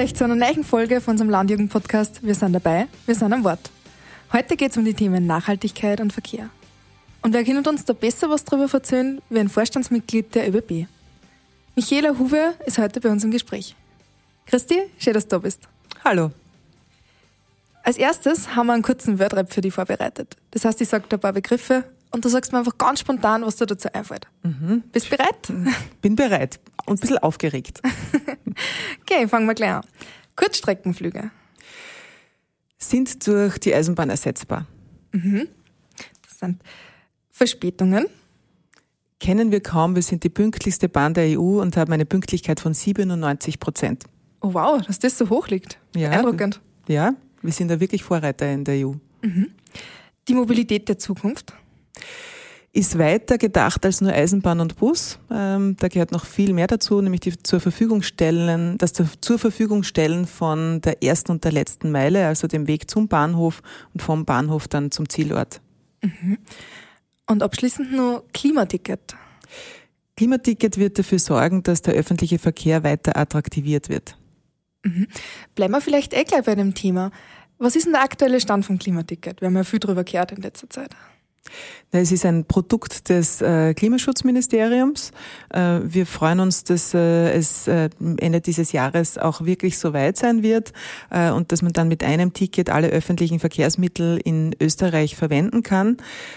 euch zu einer neuen Folge von unserem Landjugend-Podcast. Wir sind dabei, wir sind am Wort. Heute geht es um die Themen Nachhaltigkeit und Verkehr. Und wer kann uns da besser was darüber erzählen, wie ein Vorstandsmitglied der ÖBB? Michaela Huwe ist heute bei uns im Gespräch. Christi, schön, dass du da bist. Hallo. Als erstes haben wir einen kurzen Wordrap für dich vorbereitet. Das heißt, ich sage dir ein paar Begriffe und du sagst mir einfach ganz spontan, was dir dazu einfällt. Mhm. Bist du bereit? Bin bereit und ein bisschen aufgeregt. okay, fangen wir gleich an. Kurzstreckenflüge. Sind durch die Eisenbahn ersetzbar. Mhm. Interessant. Verspätungen. Kennen wir kaum, wir sind die pünktlichste Bahn der EU und haben eine Pünktlichkeit von 97 Prozent. Oh wow, dass das so hoch liegt. Ja, Beeindruckend. Ja, wir sind da wirklich Vorreiter in der EU. Mhm. Die Mobilität der Zukunft ist weiter gedacht als nur Eisenbahn und Bus. Ähm, da gehört noch viel mehr dazu, nämlich die zur Verfügung stellen, das zur Verfügung stellen von der ersten und der letzten Meile, also dem Weg zum Bahnhof und vom Bahnhof dann zum Zielort. Mhm. Und abschließend nur Klimaticket. Klimaticket wird dafür sorgen, dass der öffentliche Verkehr weiter attraktiviert wird. Mhm. Bleiben wir vielleicht eh gleich bei dem Thema. Was ist denn der aktuelle Stand vom Klimaticket? Wir haben ja viel darüber gehört in letzter Zeit. Es ist ein Produkt des äh, Klimaschutzministeriums. Äh, wir freuen uns, dass äh, es Ende dieses Jahres auch wirklich so weit sein wird und dass man dann mit einem Ticket alle öffentlichen Verkehrsmittel in Österreich verwenden kann.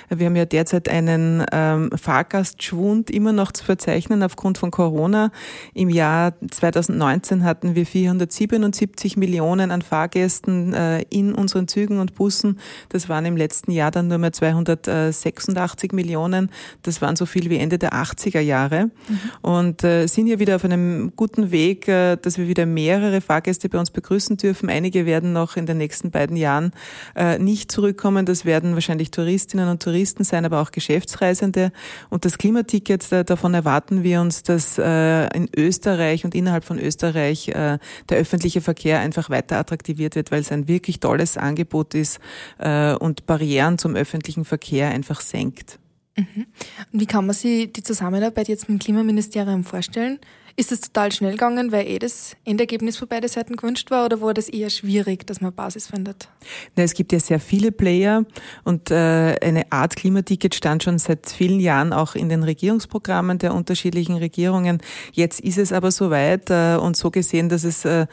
Wir haben ja derzeit einen ähm, Fahrgastschwund immer noch zu verzeichnen aufgrund von Corona. Im Jahr 2019 hatten wir 477 Millionen an Fahrgästen in unseren Zügen und Bussen. Das waren im letzten Jahr dann nur mehr 206 86 Millionen. Das waren so viel wie Ende der 80er Jahre. Mhm. Und äh, sind ja wieder auf einem guten Weg, äh, dass wir wieder mehrere Fahrgäste bei uns begrüßen dürfen. Einige werden noch in den nächsten beiden Jahren äh, nicht zurückkommen. Das werden wahrscheinlich Touristinnen und Touristen sein, aber auch Geschäftsreisende. Und das Klimaticket, äh, davon erwarten wir uns, dass äh, in Österreich und innerhalb von Österreich äh, der öffentliche Verkehr einfach weiter attraktiviert wird, weil es ein wirklich tolles Angebot ist äh, und Barrieren zum öffentlichen Verkehr einfach senkt. Mhm. Und wie kann man sich die Zusammenarbeit jetzt mit dem Klimaministerium vorstellen? Ist es total schnell gegangen, weil eh das Endergebnis für beide Seiten gewünscht war oder war das eher schwierig, dass man Basis findet? Na, es gibt ja sehr viele Player und äh, eine Art Klimaticket stand schon seit vielen Jahren auch in den Regierungsprogrammen der unterschiedlichen Regierungen. Jetzt ist es aber soweit äh, und so gesehen, dass es äh,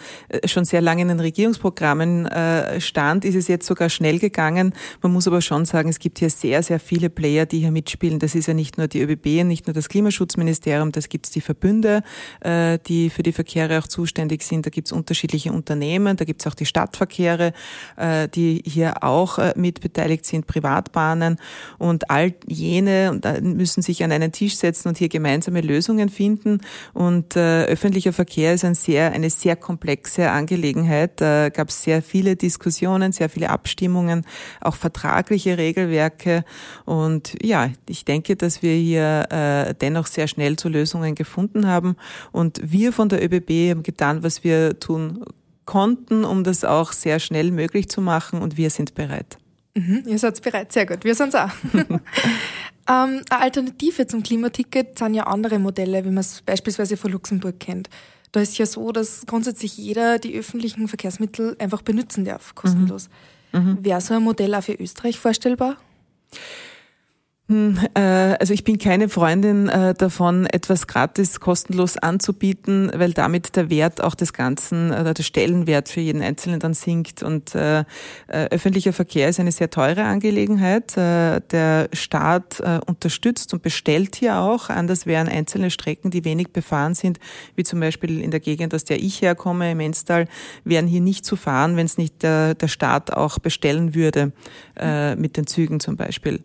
schon sehr lange in den Regierungsprogrammen äh, stand, ist es jetzt sogar schnell gegangen. Man muss aber schon sagen, es gibt hier sehr, sehr viele Player, die hier mitspielen. Das ist ja nicht nur die ÖBB, nicht nur das Klimaschutzministerium, das gibt es die Verbünde, äh, die für die Verkehre auch zuständig sind. Da gibt es unterschiedliche Unternehmen, da gibt es auch die Stadtverkehre, äh, die hier auch äh, mit beteiligt sind, Privatbahnen und all jene müssen sich an einen Tisch setzen und hier gemeinsame Lösungen finden. Und öffentlicher Verkehr ist ein sehr, eine sehr komplexe Angelegenheit. Da gab es sehr viele Diskussionen, sehr viele Abstimmungen, auch vertragliche Regelwerke. Und ja, ich denke, dass wir hier dennoch sehr schnell zu Lösungen gefunden haben und wir von der ÖBB haben getan, was wir tun konnten, um das auch sehr schnell möglich zu machen und wir sind bereit. Mhm, ihr seid bereit, sehr gut. Wir sind auch. ähm, eine Alternative zum Klimaticket sind ja andere Modelle, wie man es beispielsweise von Luxemburg kennt. Da ist ja so, dass grundsätzlich jeder die öffentlichen Verkehrsmittel einfach benutzen darf, kostenlos. Mhm. Mhm. Wäre so ein Modell auch für Österreich vorstellbar? Hm, äh, also ich bin keine Freundin äh, davon, etwas gratis kostenlos anzubieten, weil damit der Wert auch des Ganzen, oder der Stellenwert für jeden Einzelnen dann sinkt. Und äh, öffentlicher Verkehr ist eine sehr teure Angelegenheit. Der Staat unterstützt und bestellt hier auch. Anders wären einzelne Strecken, die wenig befahren sind, wie zum Beispiel in der Gegend, aus der ich herkomme, im Enstal, wären hier nicht zu fahren, wenn es nicht der Staat auch bestellen würde, mit den Zügen zum Beispiel.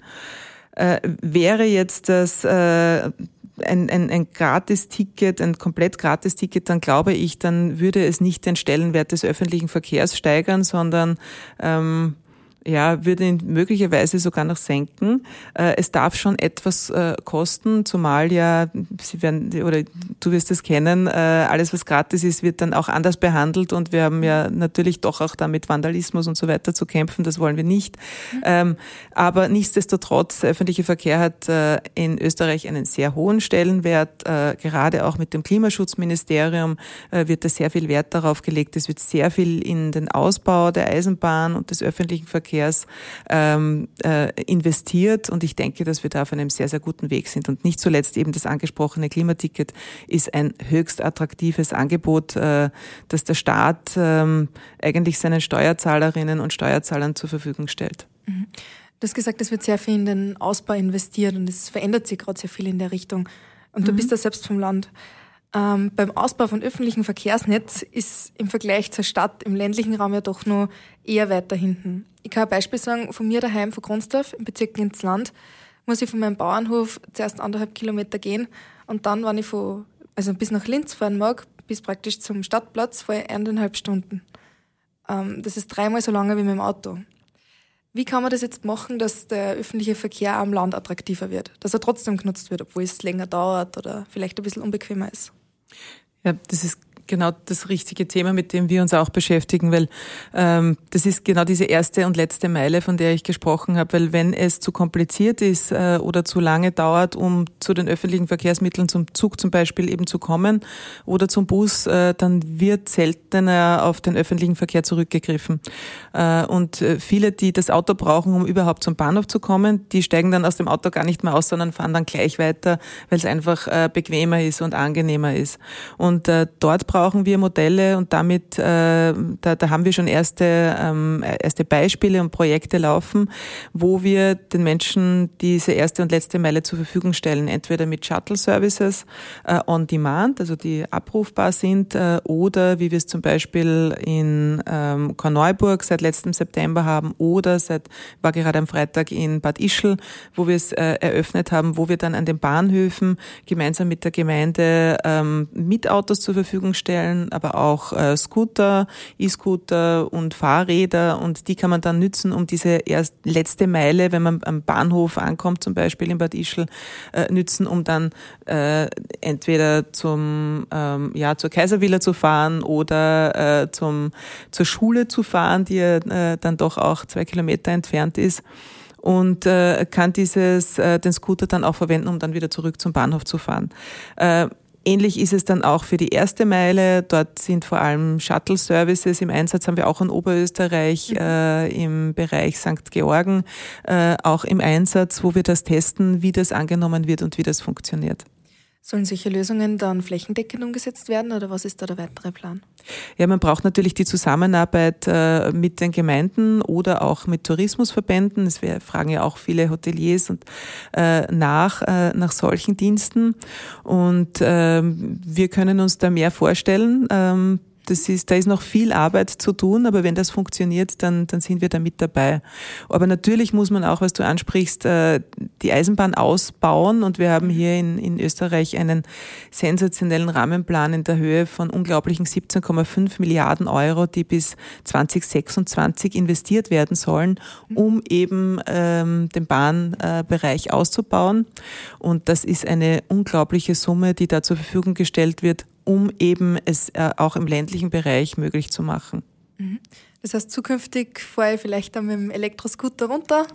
Äh, wäre jetzt das äh, ein, ein, ein Gratis-Ticket, ein komplett Gratis-Ticket, dann glaube ich, dann würde es nicht den Stellenwert des öffentlichen Verkehrs steigern, sondern ähm, ja, würde ihn möglicherweise sogar noch senken. Äh, es darf schon etwas äh, kosten, zumal ja, Sie werden, oder du wirst es kennen, äh, alles was gratis ist, wird dann auch anders behandelt und wir haben ja natürlich doch auch damit Vandalismus und so weiter zu kämpfen, das wollen wir nicht. Mhm. Aber nichtsdestotrotz, der öffentliche Verkehr hat in Österreich einen sehr hohen Stellenwert, gerade auch mit dem Klimaschutzministerium wird da sehr viel Wert darauf gelegt. Es wird sehr viel in den Ausbau der Eisenbahn und des öffentlichen Verkehrs Verkehrs ähm, äh, investiert. Und ich denke, dass wir da auf einem sehr, sehr guten Weg sind. Und nicht zuletzt eben das angesprochene Klimaticket ist ein höchst attraktives Angebot, äh, das der Staat ähm, eigentlich seinen Steuerzahlerinnen und Steuerzahlern zur Verfügung stellt. Mhm. Du hast gesagt, es wird sehr viel in den Ausbau investiert und es verändert sich gerade sehr viel in der Richtung. Und mhm. du bist da selbst vom Land. Ähm, beim Ausbau von öffentlichen Verkehrsnetz ist im Vergleich zur Stadt im ländlichen Raum ja doch nur eher weiter hinten. Ich kann ein Beispiel sagen, von mir daheim, von Grundsdorf, im Bezirk Linzland, muss ich von meinem Bauernhof zuerst anderthalb Kilometer gehen und dann, wenn ich von, also bis nach Linz fahren mag, bis praktisch zum Stadtplatz, fahre ich eineinhalb Stunden. Ähm, das ist dreimal so lange wie mit dem Auto. Wie kann man das jetzt machen, dass der öffentliche Verkehr am Land attraktiver wird? Dass er trotzdem genutzt wird, obwohl es länger dauert oder vielleicht ein bisschen unbequemer ist? Ja, das ist genau das richtige Thema, mit dem wir uns auch beschäftigen, weil ähm, das ist genau diese erste und letzte Meile, von der ich gesprochen habe, weil wenn es zu kompliziert ist äh, oder zu lange dauert, um zu den öffentlichen Verkehrsmitteln, zum Zug zum Beispiel eben zu kommen oder zum Bus, äh, dann wird seltener auf den öffentlichen Verkehr zurückgegriffen. Äh, und äh, viele, die das Auto brauchen, um überhaupt zum Bahnhof zu kommen, die steigen dann aus dem Auto gar nicht mehr aus, sondern fahren dann gleich weiter, weil es einfach äh, bequemer ist und angenehmer ist. Und äh, dort brauchen wir Modelle und damit, äh, da, da haben wir schon erste, ähm, erste Beispiele und Projekte laufen, wo wir den Menschen diese erste und letzte Meile zur Verfügung stellen, entweder mit Shuttle Services äh, on Demand, also die abrufbar sind, äh, oder wie wir es zum Beispiel in ähm, Korneuburg seit letztem September haben oder seit, war gerade am Freitag in Bad Ischl, wo wir es äh, eröffnet haben, wo wir dann an den Bahnhöfen gemeinsam mit der Gemeinde ähm, Mietautos zur Verfügung stellen stellen, aber auch äh, Scooter, E-Scooter und Fahrräder und die kann man dann nützen, um diese erst letzte Meile, wenn man am Bahnhof ankommt, zum Beispiel in Bad Ischl, äh, nützen, um dann äh, entweder zum ähm, ja zur Kaiservilla zu fahren oder äh, zum zur Schule zu fahren, die äh, dann doch auch zwei Kilometer entfernt ist und äh, kann dieses äh, den Scooter dann auch verwenden, um dann wieder zurück zum Bahnhof zu fahren. Äh, Ähnlich ist es dann auch für die erste Meile. Dort sind vor allem Shuttle-Services im Einsatz, haben wir auch in Oberösterreich mhm. äh, im Bereich St. Georgen äh, auch im Einsatz, wo wir das testen, wie das angenommen wird und wie das funktioniert. Sollen solche Lösungen dann flächendeckend umgesetzt werden oder was ist da der weitere Plan? Ja, man braucht natürlich die Zusammenarbeit äh, mit den Gemeinden oder auch mit Tourismusverbänden. Es fragen ja auch viele Hoteliers und äh, nach, äh, nach solchen Diensten. Und ähm, wir können uns da mehr vorstellen. Ähm, das ist, da ist noch viel Arbeit zu tun, aber wenn das funktioniert, dann, dann sind wir da mit dabei. Aber natürlich muss man auch, was du ansprichst, äh, die Eisenbahn ausbauen und wir haben hier in, in Österreich einen sensationellen Rahmenplan in der Höhe von unglaublichen 17,5 Milliarden Euro, die bis 2026 investiert werden sollen, um eben ähm, den Bahnbereich auszubauen. Und das ist eine unglaubliche Summe, die da zur Verfügung gestellt wird, um eben es äh, auch im ländlichen Bereich möglich zu machen. Mhm. Das heißt, zukünftig fahre ich vielleicht dann mit dem Elektroscooter runter,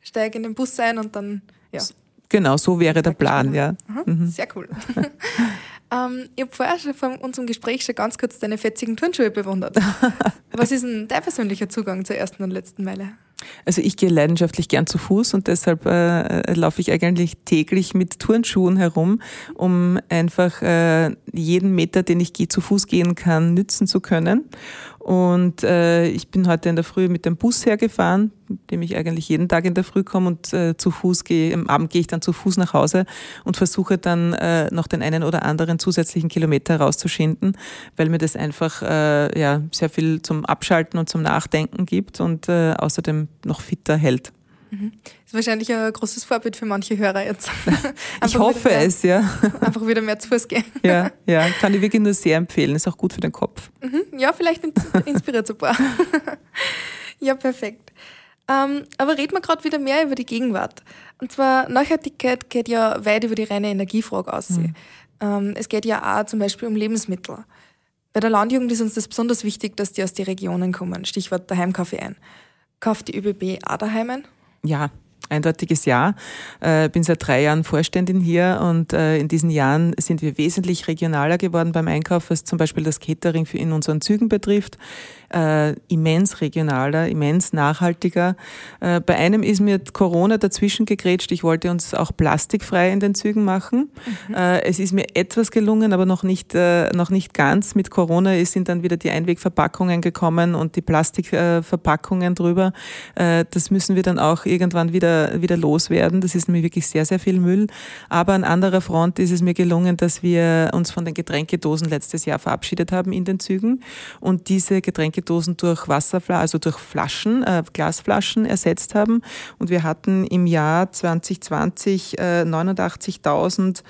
steige in den Bus ein und dann, ja. Genau, so wäre der Plan, ja. Mhm. Sehr cool. ähm, ich habe vorher schon von unserem Gespräch schon ganz kurz deine fetzigen Turnschuhe bewundert. Was ist denn dein persönlicher Zugang zur ersten und letzten Meile? Also ich gehe leidenschaftlich gern zu Fuß und deshalb äh, laufe ich eigentlich täglich mit Turnschuhen herum, um einfach äh, jeden Meter, den ich gehe, zu Fuß gehen kann, nützen zu können. Und äh, ich bin heute in der Früh mit dem Bus hergefahren, mit dem ich eigentlich jeden Tag in der Früh komme und äh, zu Fuß gehe. Am Abend gehe ich dann zu Fuß nach Hause und versuche dann äh, noch den einen oder anderen zusätzlichen Kilometer herauszuschinden, weil mir das einfach äh, ja sehr viel zum Abschalten und zum Nachdenken gibt und äh, außerdem noch fitter hält. Mhm. Ist wahrscheinlich ein großes Vorbild für manche Hörer jetzt. ich hoffe mehr, es, ja. Einfach wieder mehr zu Fuß gehen. Ja, ja, kann ich wirklich nur sehr empfehlen. Ist auch gut für den Kopf. Mhm. Ja, vielleicht inspiriert es ein paar. ja, perfekt. Ähm, aber reden wir gerade wieder mehr über die Gegenwart. Und zwar Nachhaltigkeit geht ja weit über die reine Energiefrage aus. Mhm. Ähm, es geht ja auch zum Beispiel um Lebensmittel. Bei der Landjugend ist uns das besonders wichtig, dass die aus den Regionen kommen. Stichwort Daheimkaffee ein. Kauft die ÖBB auch daheim ein? Ja, eindeutiges Ja. Äh, bin seit drei Jahren Vorständin hier und äh, in diesen Jahren sind wir wesentlich regionaler geworden beim Einkauf, was zum Beispiel das Catering in unseren Zügen betrifft. Äh, immens regionaler, immens nachhaltiger. Äh, bei einem ist mir Corona dazwischen gegrätscht. Ich wollte uns auch plastikfrei in den Zügen machen. Mhm. Äh, es ist mir etwas gelungen, aber noch nicht, äh, noch nicht ganz. Mit Corona sind dann wieder die Einwegverpackungen gekommen und die Plastikverpackungen drüber. das müssen wir dann auch irgendwann wieder wieder, loswerden. Das ist nämlich wirklich sehr, sehr viel Müll. Aber an anderer Front ist es mir gelungen, dass wir uns von den Getränkedosen letztes Jahr verabschiedet haben in den Zügen und diese Getränkedosen durch Wasserflaschen, also durch Flaschen, äh, Glasflaschen ersetzt haben. Und wir hatten im Jahr 2020 äh, 89.000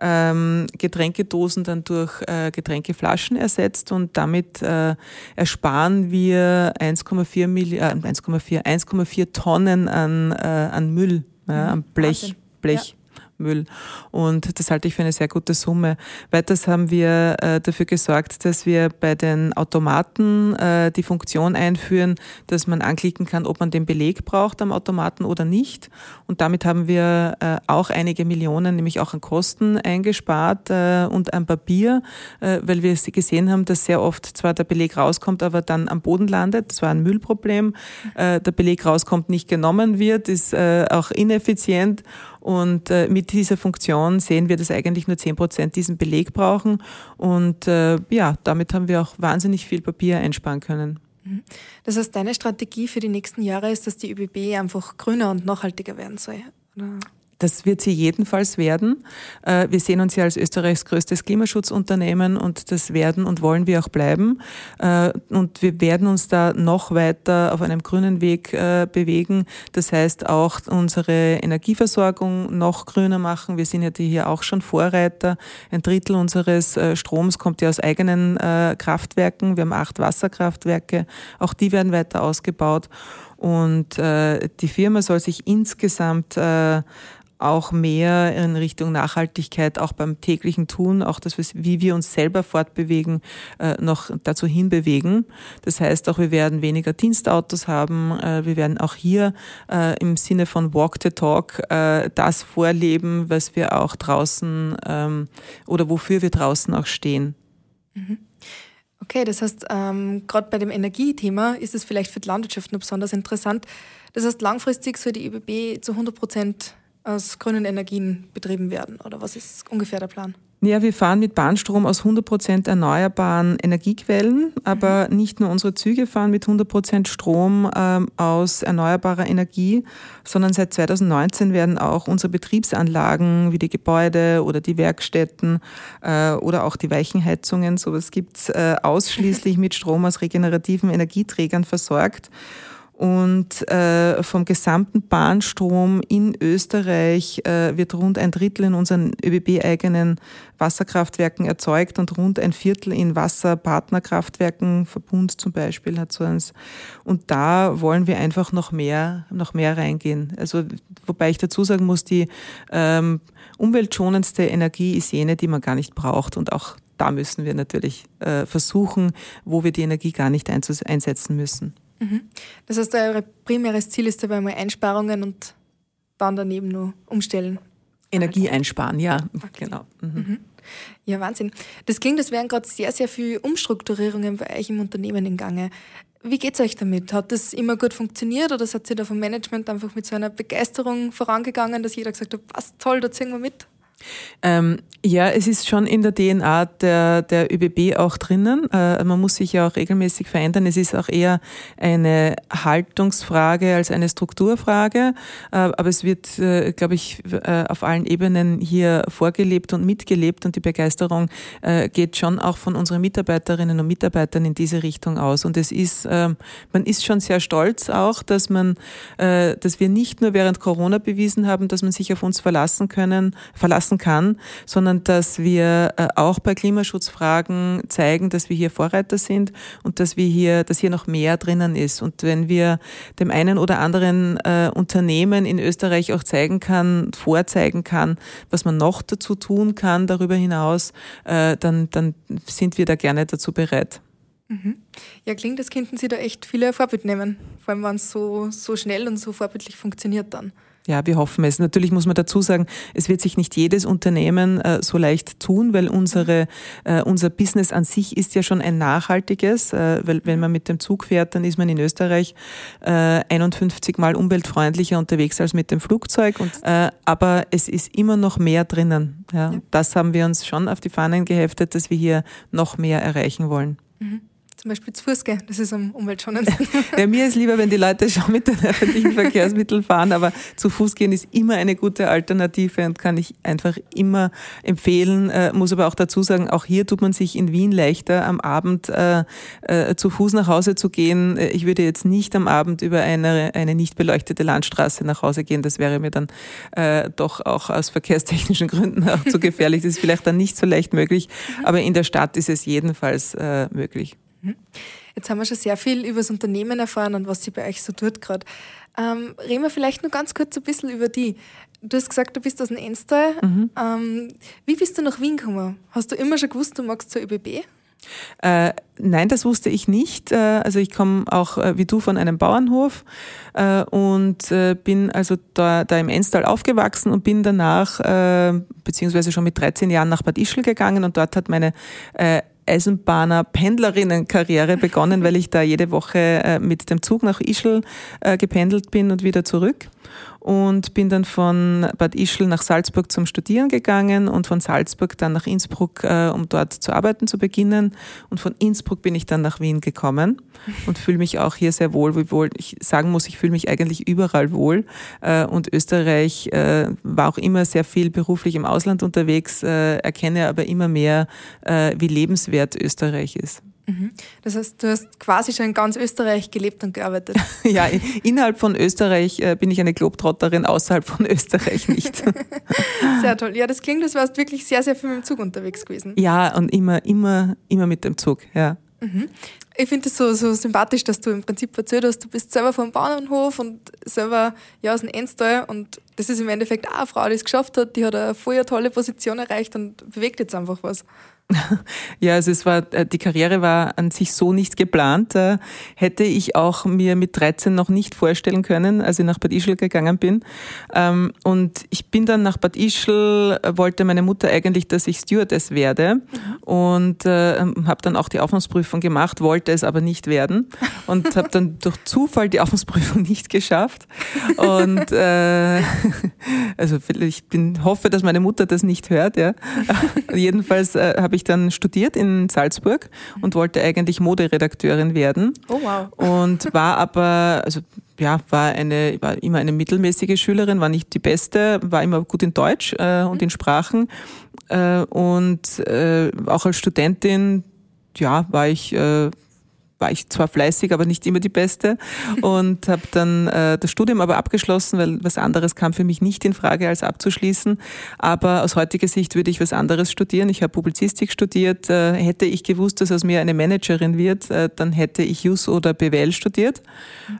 ähm, Getränkedosen dann durch äh, Getränkeflaschen ersetzt und damit äh, ersparen wir 1,4 Milliarden, äh, 1,4 1,4 Tonnen an, äh, an Müll, ja, an Blech, Blech. Ja. Müll. Und das halte ich für eine sehr gute Summe. Weiters haben wir äh, dafür gesorgt, dass wir bei den Automaten äh, die Funktion einführen, dass man anklicken kann, ob man den Beleg braucht am Automaten oder nicht. Und damit haben wir äh, auch einige Millionen, nämlich auch an Kosten eingespart äh, und an Papier, äh, weil wir gesehen haben, dass sehr oft zwar der Beleg rauskommt, aber dann am Boden landet. Das war ein Müllproblem. Äh, der Beleg rauskommt, nicht genommen wird, ist auch ineffizient. Und äh, mit dieser Funktion sehen wir, dass eigentlich nur 10 Prozent diesen Beleg brauchen. Und äh, ja, damit haben wir auch wahnsinnig viel Papier einsparen können. Mhm. Das heißt, deine Strategie für die nächsten Jahre ist, dass die ÖBB einfach grüner und nachhaltiger werden soll? Oder? Das wird sie jedenfalls werden. Äh, wir sehen uns ja als Österreichs größtes Klimaschutzunternehmen und das werden und wollen wir auch bleiben. Äh, und wir werden uns da noch weiter auf einem grünen Weg äh, bewegen. Das heißt auch unsere Energieversorgung noch grüner machen. Wir sind ja hier auch schon Vorreiter. Ein Drittel unseres Stroms kommt ja aus eigenen Kraftwerken. Wir haben acht Wasserkraftwerke. Auch die werden weiter ausgebaut. Und die Firma soll sich insgesamt auch mehr in Richtung Nachhaltigkeit, auch beim täglichen Tun, auch das, wie wir uns selber fortbewegen, äh, noch dazu hinbewegen. Das heißt auch, wir werden weniger Dienstautos haben. Äh, wir werden auch hier äh, im Sinne von Walk the Talk das vorleben, was wir auch draußen ähm, oder wofür wir draußen auch stehen. Mhm. Okay, das heißt, ähm, gerade bei dem Energiethema ist es vielleicht für die Landwirtschaft noch besonders interessant. Das heißt, langfristig soll die ÖBB zu 100 Prozent aus grünen Energien betrieben werden? Oder was ist ungefähr der Plan? Ja, wir fahren mit Bahnstrom aus 100 Prozent erneuerbaren Energiequellen, aber mhm. nicht nur unsere Züge fahren mit 100 Prozent Strom ähm, aus erneuerbarer Energie, sondern seit 2019 werden auch unsere Betriebsanlagen wie die Gebäude oder die Werkstätten äh, oder auch die Weichenheizungen, sowas gibt's äh, ausschließlich mit Strom aus regenerativen Energieträgern versorgt. Und äh, vom gesamten Bahnstrom in Österreich äh, wird rund ein Drittel in unseren ÖBB-eigenen Wasserkraftwerken erzeugt und rund ein Viertel in Wasserpartnerkraftwerken, Verbund zum Beispiel hat so eins. Und da wollen wir einfach noch mehr, noch mehr reingehen. Also, wobei ich dazu sagen muss, die ähm, umweltschonendste Energie ist jene, die man gar nicht braucht. Und auch da müssen wir natürlich äh, versuchen, wo wir die Energie gar nicht einsetzen müssen. Mhm. Das heißt, euer primäres Ziel ist dabei mal Einsparungen und dann daneben nur umstellen. Energie einsparen, ja, okay. genau. Mhm. Mhm. Ja, Wahnsinn. Das klingt, als wären gerade sehr, sehr viele Umstrukturierungen bei euch im Unternehmen in Gange. Wie geht es euch damit? Hat das immer gut funktioniert oder seid ihr da vom Management einfach mit so einer Begeisterung vorangegangen, dass jeder gesagt hat, was toll, da ziehen wir mit? Ähm, ja, es ist schon in der DNA der, der ÖBB auch drinnen. Äh, man muss sich ja auch regelmäßig verändern. Es ist auch eher eine Haltungsfrage als eine Strukturfrage. Äh, aber es wird, äh, glaube ich, äh, auf allen Ebenen hier vorgelebt und mitgelebt und die Begeisterung äh, geht schon auch von unseren Mitarbeiterinnen und Mitarbeitern in diese Richtung aus. Und es ist, ähm, man ist schon sehr stolz auch, dass man, äh, dass wir nicht nur während Corona bewiesen haben, dass man sich auf uns verlassen können, verlassen wachsen kann, sondern dass wir äh, auch bei Klimaschutzfragen zeigen, dass wir hier Vorreiter sind und dass wir hier, dass hier noch mehr drinnen ist. Und wenn wir dem einen oder anderen äh, Unternehmen in Österreich auch zeigen kann, vorzeigen kann, was man noch dazu tun kann darüber hinaus, äh, dann, dann sind wir da gerne dazu bereit. Mhm. Ja, klingt, das könnten Sie da echt viele Vorbild nehmen, vor allem wenn es so, so schnell und so vorbildlich funktioniert dann. Ja, wir hoffen es. Natürlich muss man dazu sagen, es wird sich nicht jedes Unternehmen äh, so leicht tun, weil unsere, äh, unser Business an sich ist ja schon ein nachhaltiges, äh, weil wenn man mit dem Zug fährt, dann ist man in Österreich 51 äh, Mal umweltfreundlicher unterwegs als mit dem Flugzeug. Und, äh, aber es ist immer noch mehr drinnen. Ja. ja. Das haben wir uns schon auf die Fahnen geheftet, dass wir hier noch mehr erreichen wollen. Mhm zum Beispiel zu Fuß gehen. Das ist am umweltschonendsten. Ja, mir ist lieber, wenn die Leute schon mit den öffentlichen Verkehrsmitteln fahren, aber zu Fuß gehen ist immer eine gute Alternative und kann ich einfach immer empfehlen. Äh, muss aber auch dazu sagen, auch hier tut man sich in Wien leichter, am Abend äh, äh, zu Fuß nach Hause zu gehen. Äh, ich würde jetzt nicht am Abend über eine, eine nicht beleuchtete Landstraße nach Hause gehen. Das wäre mir dann äh, doch auch aus verkehrstechnischen Gründen auch zu gefährlich. Das ist vielleicht dann nicht so leicht möglich, aber in der Stadt ist es jedenfalls äh, möglich. Mhm. Jetzt haben wir schon sehr viel über das Unternehmen erfahren und was sie bei euch so tut gerade. Ähm, reden wir vielleicht nur ganz kurz ein bisschen über die. Du hast gesagt, du bist aus dem Enstal. Mhm. Ähm, wie bist du nach Wien gekommen? Hast du immer schon gewusst, du magst zur ÖBB? Äh, nein, das wusste ich nicht. Äh, also ich komme auch äh, wie du von einem Bauernhof äh, und äh, bin also da, da im Enstal aufgewachsen und bin danach, äh, beziehungsweise schon mit 13 Jahren nach Bad Ischl gegangen und dort hat meine Eisenbahner-Pendlerinnen-Karriere begonnen, weil ich da jede Woche äh, mit dem Zug nach Ischl äh, gependelt bin und wieder zurück und bin dann von Bad Ischl nach Salzburg zum Studieren gegangen und von Salzburg dann nach Innsbruck, äh, um dort zu arbeiten zu beginnen. Und von Innsbruck bin ich dann nach Wien gekommen und fühle mich auch hier sehr wohl, wiewohl ich sagen muss, ich fühle mich eigentlich überall wohl. Äh, und Österreich äh, war auch immer sehr viel beruflich im Ausland unterwegs, erkenne aber immer mehr, wie lebenswert Österreich ist. Mhm. Das heißt, du hast quasi schon in ganz Österreich gelebt und gearbeitet. ja, innerhalb von Österreich äh, bin ich eine Globetrotterin, außerhalb von Österreich nicht. sehr toll. Ja, das klingt, als wärst wirklich sehr, sehr viel mit dem Zug unterwegs gewesen. Ja, und immer, immer, immer mit dem Zug, ja. Mhm. Ich finde es so, so sympathisch, dass du im Prinzip erzählt hast, du bist selber vom Bauernhof und selber ja, aus dem Enstal und das ist im Endeffekt auch eine Frau, die es geschafft hat, die hat eine voll tolle Position erreicht und bewegt jetzt einfach was. Ja, also es war, äh, die Karriere war an sich so nicht geplant. Äh, hätte ich auch mir mit 13 noch nicht vorstellen können, als ich nach Bad Ischl gegangen bin. Ähm, und ich bin dann nach Bad Ischl, äh, wollte meine Mutter eigentlich, dass ich Stewardess werde mhm. und habe dann auch die Aufnahmsprüfung gemacht, wollte es aber nicht werden und habe dann durch Zufall die Aufnahmsprüfung nicht geschafft. Und äh, also ich bin, hoffe, dass meine Mutter das nicht hört. Ja. Jedenfalls habe ich ich dann studiert in Salzburg und wollte eigentlich Moderedakteurin werden. Oh wow. Und war aber, also ja, war eine, war immer eine mittelmäßige Schülerin, war nicht die beste, war immer gut in Deutsch äh, und in Sprachen. Äh, und äh, auch als Studentin, ja, war ich äh, war ich zwar fleißig, aber nicht immer die Beste und habe dann äh, das Studium aber abgeschlossen, weil was anderes kam für mich nicht in Frage als abzuschließen. Aber aus heutiger Sicht würde ich was anderes studieren. Ich habe Publizistik studiert. Äh, hätte ich gewusst, dass aus mir eine Managerin wird, äh, dann hätte ich Jus oder BWL studiert.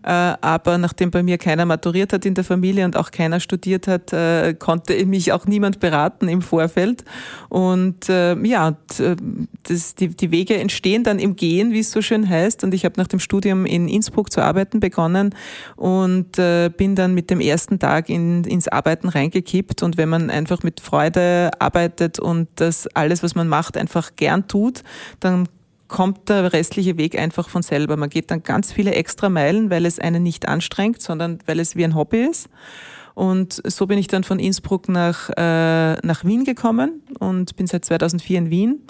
Äh, aber nachdem bei mir keiner maturiert hat in der Familie und auch keiner studiert hat, äh, konnte mich auch niemand beraten im Vorfeld. Und äh, ja, das, die, die Wege entstehen dann im Gehen, wie es so schön heißt heißt. Und ich habe nach dem Studium in Innsbruck zu arbeiten begonnen und äh, bin dann mit dem ersten Tag in, ins Arbeiten reingekippt. Und wenn man einfach mit Freude arbeitet und das alles, was man macht, einfach gern tut, dann kommt der restliche Weg einfach von selber. Man geht dann ganz viele extra Meilen, weil es einen nicht anstrengt, sondern weil es wie ein Hobby ist. Und so bin ich dann von Innsbruck nach, äh, nach Wien gekommen und bin seit 2004 in Wien.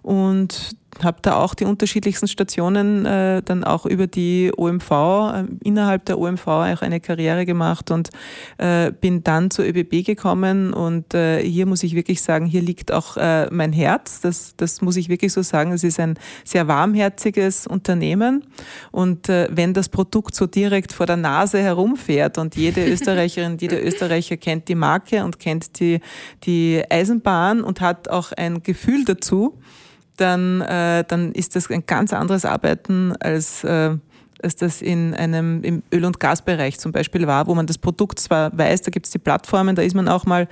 Und habe da auch die unterschiedlichsten Stationen äh, dann auch über die OMV, äh, innerhalb der OMV auch eine Karriere gemacht und äh, bin dann zur ÖBB gekommen und äh, hier muss ich wirklich sagen, hier liegt auch äh, mein Herz, das, das muss ich wirklich so sagen, es ist ein sehr warmherziges Unternehmen und äh, wenn das Produkt so direkt vor der Nase herumfährt und jede Österreicherin, jeder Österreicher kennt die Marke und kennt die, die Eisenbahn und hat auch ein Gefühl dazu, dann, äh, dann ist das ein ganz anderes Arbeiten als äh, als das in einem im Öl- und Gasbereich zum Beispiel war, wo man das Produkt zwar weiß, da gibt es die Plattformen, da ist man auch mal,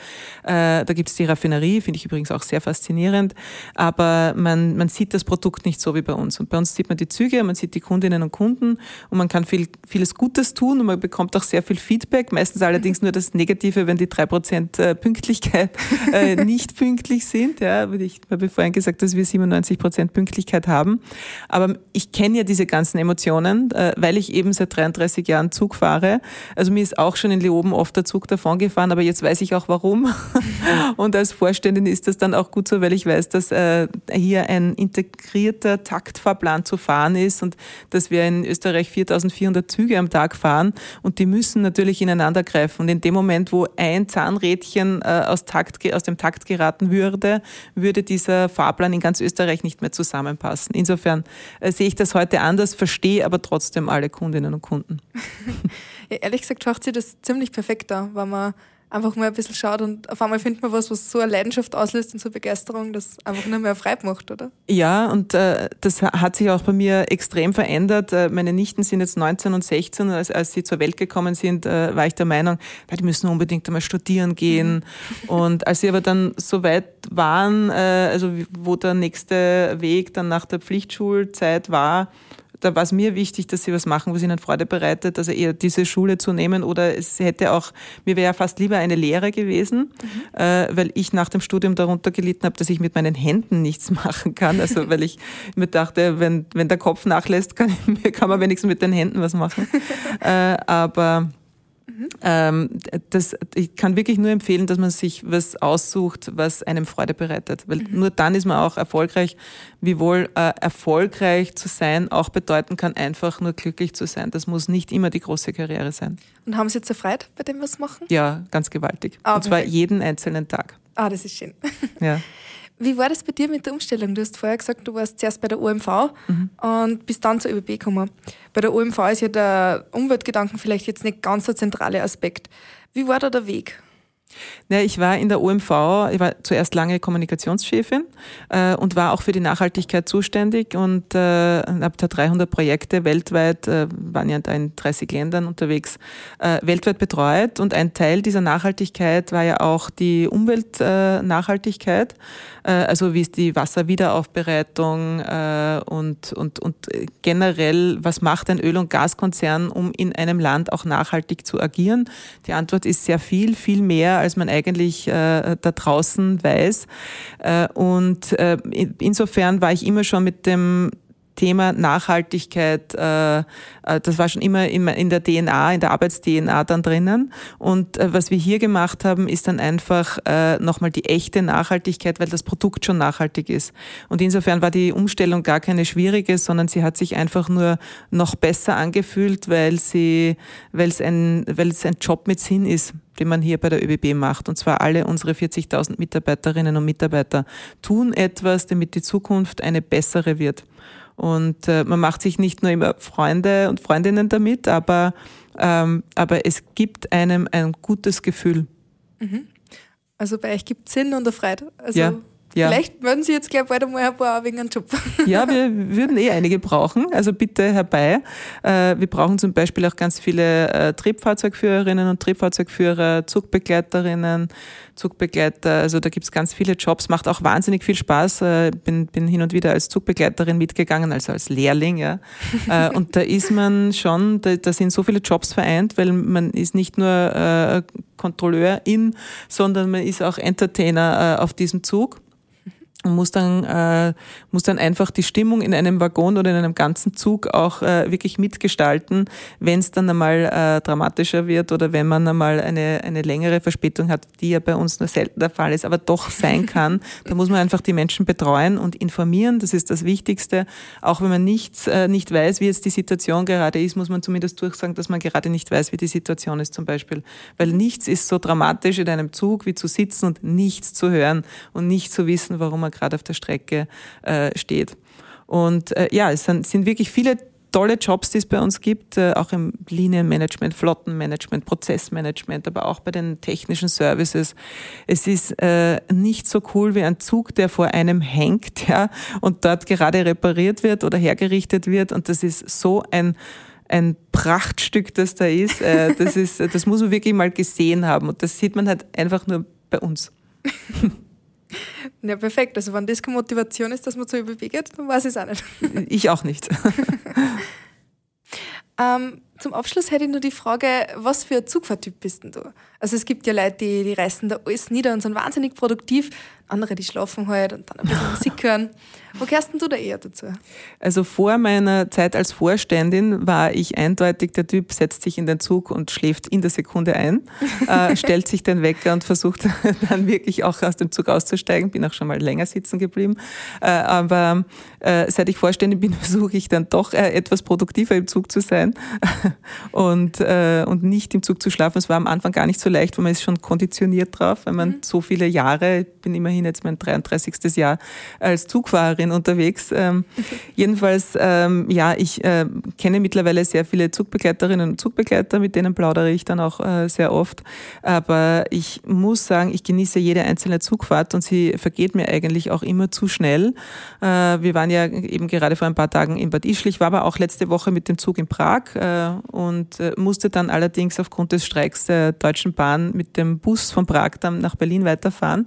äh, da gibt es die Raffinerie, finde ich übrigens auch sehr faszinierend, aber man, man sieht das Produkt nicht so wie bei uns. Und bei uns sieht man die Züge, man sieht die Kundinnen und Kunden und man kann viel, vieles Gutes tun und man bekommt auch sehr viel Feedback, meistens allerdings nur das Negative, wenn die drei Prozent äh, Pünktlichkeit äh, nicht pünktlich sind. Ja, ich habe vorhin gesagt, dass wir 97 Prozent Pünktlichkeit haben. Aber ich kenne ja diese ganzen Emotionen äh, weil ich eben seit 33 Jahren Zug fahre. Also mir ist auch schon in Leoben oft der Zug davon gefahren, aber jetzt weiß ich auch warum. Und als Vorständin ist das dann auch gut so, weil ich weiß, dass äh, hier ein integrierter Taktfahrplan zu fahren ist und dass wir in Österreich 4400 Züge am Tag fahren und die müssen natürlich ineinander greifen. Und in dem Moment, wo ein Zahnrädchen äh, aus, Takt, aus dem Takt geraten würde, würde dieser Fahrplan in ganz Österreich nicht mehr zusammenpassen. Insofern sehe ich das heute anders, verstehe aber trotzdem, trotzdem alle Kundinnen und Kunden. ja, ehrlich gesagt schaut sich das ziemlich perfekt an, wenn man einfach mal ein bisschen schaut und auf einmal findet man was, was so eine Leidenschaft auslöst und so Begeisterung, das einfach nur mehr frei macht, oder? Ja, und äh, das hat sich auch bei mir extrem verändert. Äh, meine Nichten sind jetzt 19 und 16 als, als sie zur Welt gekommen sind, äh, war ich der Meinung, die müssen unbedingt einmal studieren gehen. Mhm. Und als sie aber dann so weit waren, äh, also wo der nächste Weg dann nach der Pflichtschulzeit war, da war es mir wichtig, dass sie was machen, was ihnen Freude bereitet, also eher diese Schule zu nehmen. Oder es hätte auch, mir wäre fast lieber eine Lehre gewesen, mhm. äh, weil ich nach dem Studium darunter gelitten habe, dass ich mit meinen Händen nichts machen kann, also weil ich mir dachte, wenn, wenn der Kopf nachlässt, kann, kann man wenigstens mit den Händen was machen, äh, aber Mhm. Das, ich kann wirklich nur empfehlen, dass man sich was aussucht, was einem Freude bereitet. Weil mhm. nur dann ist man auch erfolgreich, wiewohl äh, erfolgreich zu sein auch bedeuten kann, einfach nur glücklich zu sein. Das muss nicht immer die große Karriere sein. Und haben Sie jetzt erfreut bei dem, was Sie machen? Ja, ganz gewaltig. Ah, Und zwar jeden einzelnen Tag. Ah, das ist schön. Ja. Wie war das bei dir mit der Umstellung? Du hast vorher gesagt, du warst zuerst bei der OMV mhm. und bist dann zur ÖBB gekommen. Bei der OMV ist ja der Umweltgedanken vielleicht jetzt nicht ganz der zentrale Aspekt. Wie war da der Weg? Ja, ich war in der OMV, ich war zuerst lange Kommunikationschefin äh, und war auch für die Nachhaltigkeit zuständig und äh, habe da 300 Projekte weltweit, äh, waren ja da in 30 Ländern unterwegs, äh, weltweit betreut und ein Teil dieser Nachhaltigkeit war ja auch die Umweltnachhaltigkeit, äh, also wie ist die Wasserwiederaufbereitung äh, und, und, und generell, was macht ein Öl- und Gaskonzern, um in einem Land auch nachhaltig zu agieren? Die Antwort ist sehr viel, viel mehr als man eigentlich äh, da draußen weiß. Äh, und äh, insofern war ich immer schon mit dem Thema Nachhaltigkeit, äh, äh, das war schon immer in der DNA, in der Arbeits-DNA dann drinnen. Und äh, was wir hier gemacht haben, ist dann einfach nochmal die echte Nachhaltigkeit, weil das Produkt schon nachhaltig ist. Und insofern war die Umstellung gar keine schwierige, sondern sie hat sich einfach nur noch besser angefühlt, weil sie, weil es ein, weil es ein Job mit Sinn ist den man hier bei der ÖBB macht. Und zwar alle unsere 40.000 Mitarbeiterinnen und Mitarbeiter tun etwas, damit die Zukunft eine bessere wird. Und äh, man macht sich nicht nur immer Freunde und Freundinnen damit, aber, ähm, aber es gibt einem ein gutes Gefühl. Mhm. Also bei euch gibt es Sinn und Freude. Also ja. Ja. Vielleicht würden Sie jetzt gleich bald einmal ein paar wegen einem Job. Ja, wir würden eh einige brauchen. Also bitte herbei. Äh, wir brauchen zum Beispiel auch ganz viele äh, Triebfahrzeugführerinnen und Triebfahrzeugführer, Zugbegleiterinnen, Zugbegleiter. Also da gibt's ganz viele Jobs. Macht auch wahnsinnig viel Spaß. Äh, bin, bin hin und wieder als Zugbegleiterin mitgegangen, also als Lehrling. Ja. Und da ist man schon, da, da sind so viele Jobs vereint, weil man ist nicht nur Kontrolleurin, sondern man ist auch Entertainer auf diesem Zug. Und muss dann, äh, muss dann einfach die Stimmung in einem Waggon oder in einem ganzen Zug auch äh, wirklich mitgestalten, wenn es dann einmal äh, dramatischer wird oder wenn man einmal eine, eine längere Verspätung hat, die ja bei uns nur selten der Fall ist, aber doch sein kann. da muss man einfach die Menschen betreuen und informieren, das ist das Wichtigste. Auch wenn man nichts, äh, nicht weiß, wie jetzt die Situation gerade ist, muss man zumindest durchsagen, dass man gerade nicht weiß, wie die Situation ist zum Beispiel. Weil nichts ist so dramatisch in einem Zug wie zu sitzen und nichts zu hören und nicht zu wissen, warum man gerade auf der Strecke äh, steht. Und äh, ja, es sind, sind wirklich viele tolle Jobs, die es bei uns gibt, äh, auch im Linienmanagement, Flottenmanagement, Prozessmanagement, aber auch bei den technischen Services. Es ist äh, nicht so cool wie ein Zug, der vor einem hängt ja, und dort gerade repariert wird oder hergerichtet wird. Und das ist so ein ein Prachtstück, das da ist. Äh, das ist, das muss man wirklich mal gesehen haben. Und das sieht man halt einfach nur bei uns. Ja, perfekt. Also wenn das keine Motivation ist, dass man so überwiegt, dann weiß ich es auch nicht. Ich auch nicht. ähm, zum Abschluss hätte ich nur die Frage, was für ein Zugfahrtyp bist denn du? Also es gibt ja Leute, die, die reißen da alles nieder und sind wahnsinnig produktiv. Andere, die schlafen halt und dann ein bisschen Musik hören. Wo gehörst denn du da eher dazu? Also vor meiner Zeit als Vorständin war ich eindeutig der Typ, setzt sich in den Zug und schläft in der Sekunde ein, äh, stellt sich den Wecker und versucht dann wirklich auch aus dem Zug auszusteigen. Bin auch schon mal länger sitzen geblieben. Äh, aber äh, seit ich Vorständin bin, versuche ich dann doch äh, etwas produktiver im Zug zu sein und, äh, und nicht im Zug zu schlafen. Es war am Anfang gar nicht so leicht, weil man ist schon konditioniert drauf, weil man mhm. so viele Jahre, ich bin immerhin jetzt mein 33. Jahr als Zugfahrerin unterwegs. Ähm, jedenfalls, ähm, ja, ich äh, kenne mittlerweile sehr viele Zugbegleiterinnen und Zugbegleiter, mit denen plaudere ich dann auch äh, sehr oft. Aber ich muss sagen, ich genieße jede einzelne Zugfahrt und sie vergeht mir eigentlich auch immer zu schnell. Äh, wir waren ja eben gerade vor ein paar Tagen in Bad Ischl. Ich war aber auch letzte Woche mit dem Zug in Prag äh, und äh, musste dann allerdings aufgrund des Streiks der Deutschen Bahn mit dem Bus von Prag dann nach Berlin weiterfahren. Mhm.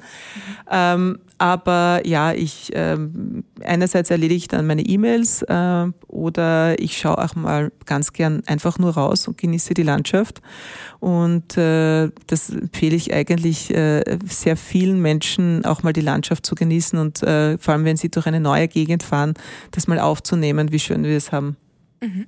Ähm, aber ja, ich ähm, einerseits erledige ich dann meine E-Mails äh, oder ich schaue auch mal ganz gern einfach nur raus und genieße die Landschaft. Und äh, das empfehle ich eigentlich äh, sehr vielen Menschen, auch mal die Landschaft zu genießen und äh, vor allem, wenn sie durch eine neue Gegend fahren, das mal aufzunehmen, wie schön wir es haben. Mhm.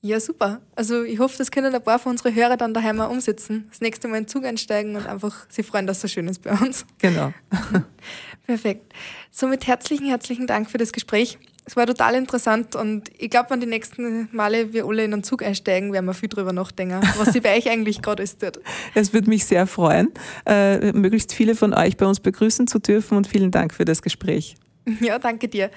Ja, super. Also ich hoffe, das können ein paar von unseren Hörern dann daheim auch umsetzen. Das nächste Mal in den Zug einsteigen und einfach sich freuen, dass es so schön ist bei uns. Genau. Perfekt. Somit herzlichen, herzlichen Dank für das Gespräch. Es war total interessant und ich glaube, wenn die nächsten Male wir alle in einen Zug einsteigen, werden wir viel drüber nachdenken, was sie bei euch eigentlich gerade ist. Es würde mich sehr freuen, äh, möglichst viele von euch bei uns begrüßen zu dürfen und vielen Dank für das Gespräch. Ja, danke dir.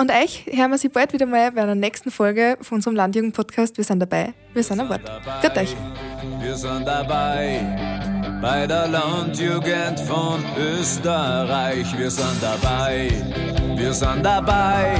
Und euch hören wir sie bald wieder mal bei einer nächsten Folge von unserem Landjugend-Podcast. Wir sind dabei, wir sind an Bord. Gut euch. Wir sind dabei bei der Landjugend von Österreich. Wir sind dabei, wir sind dabei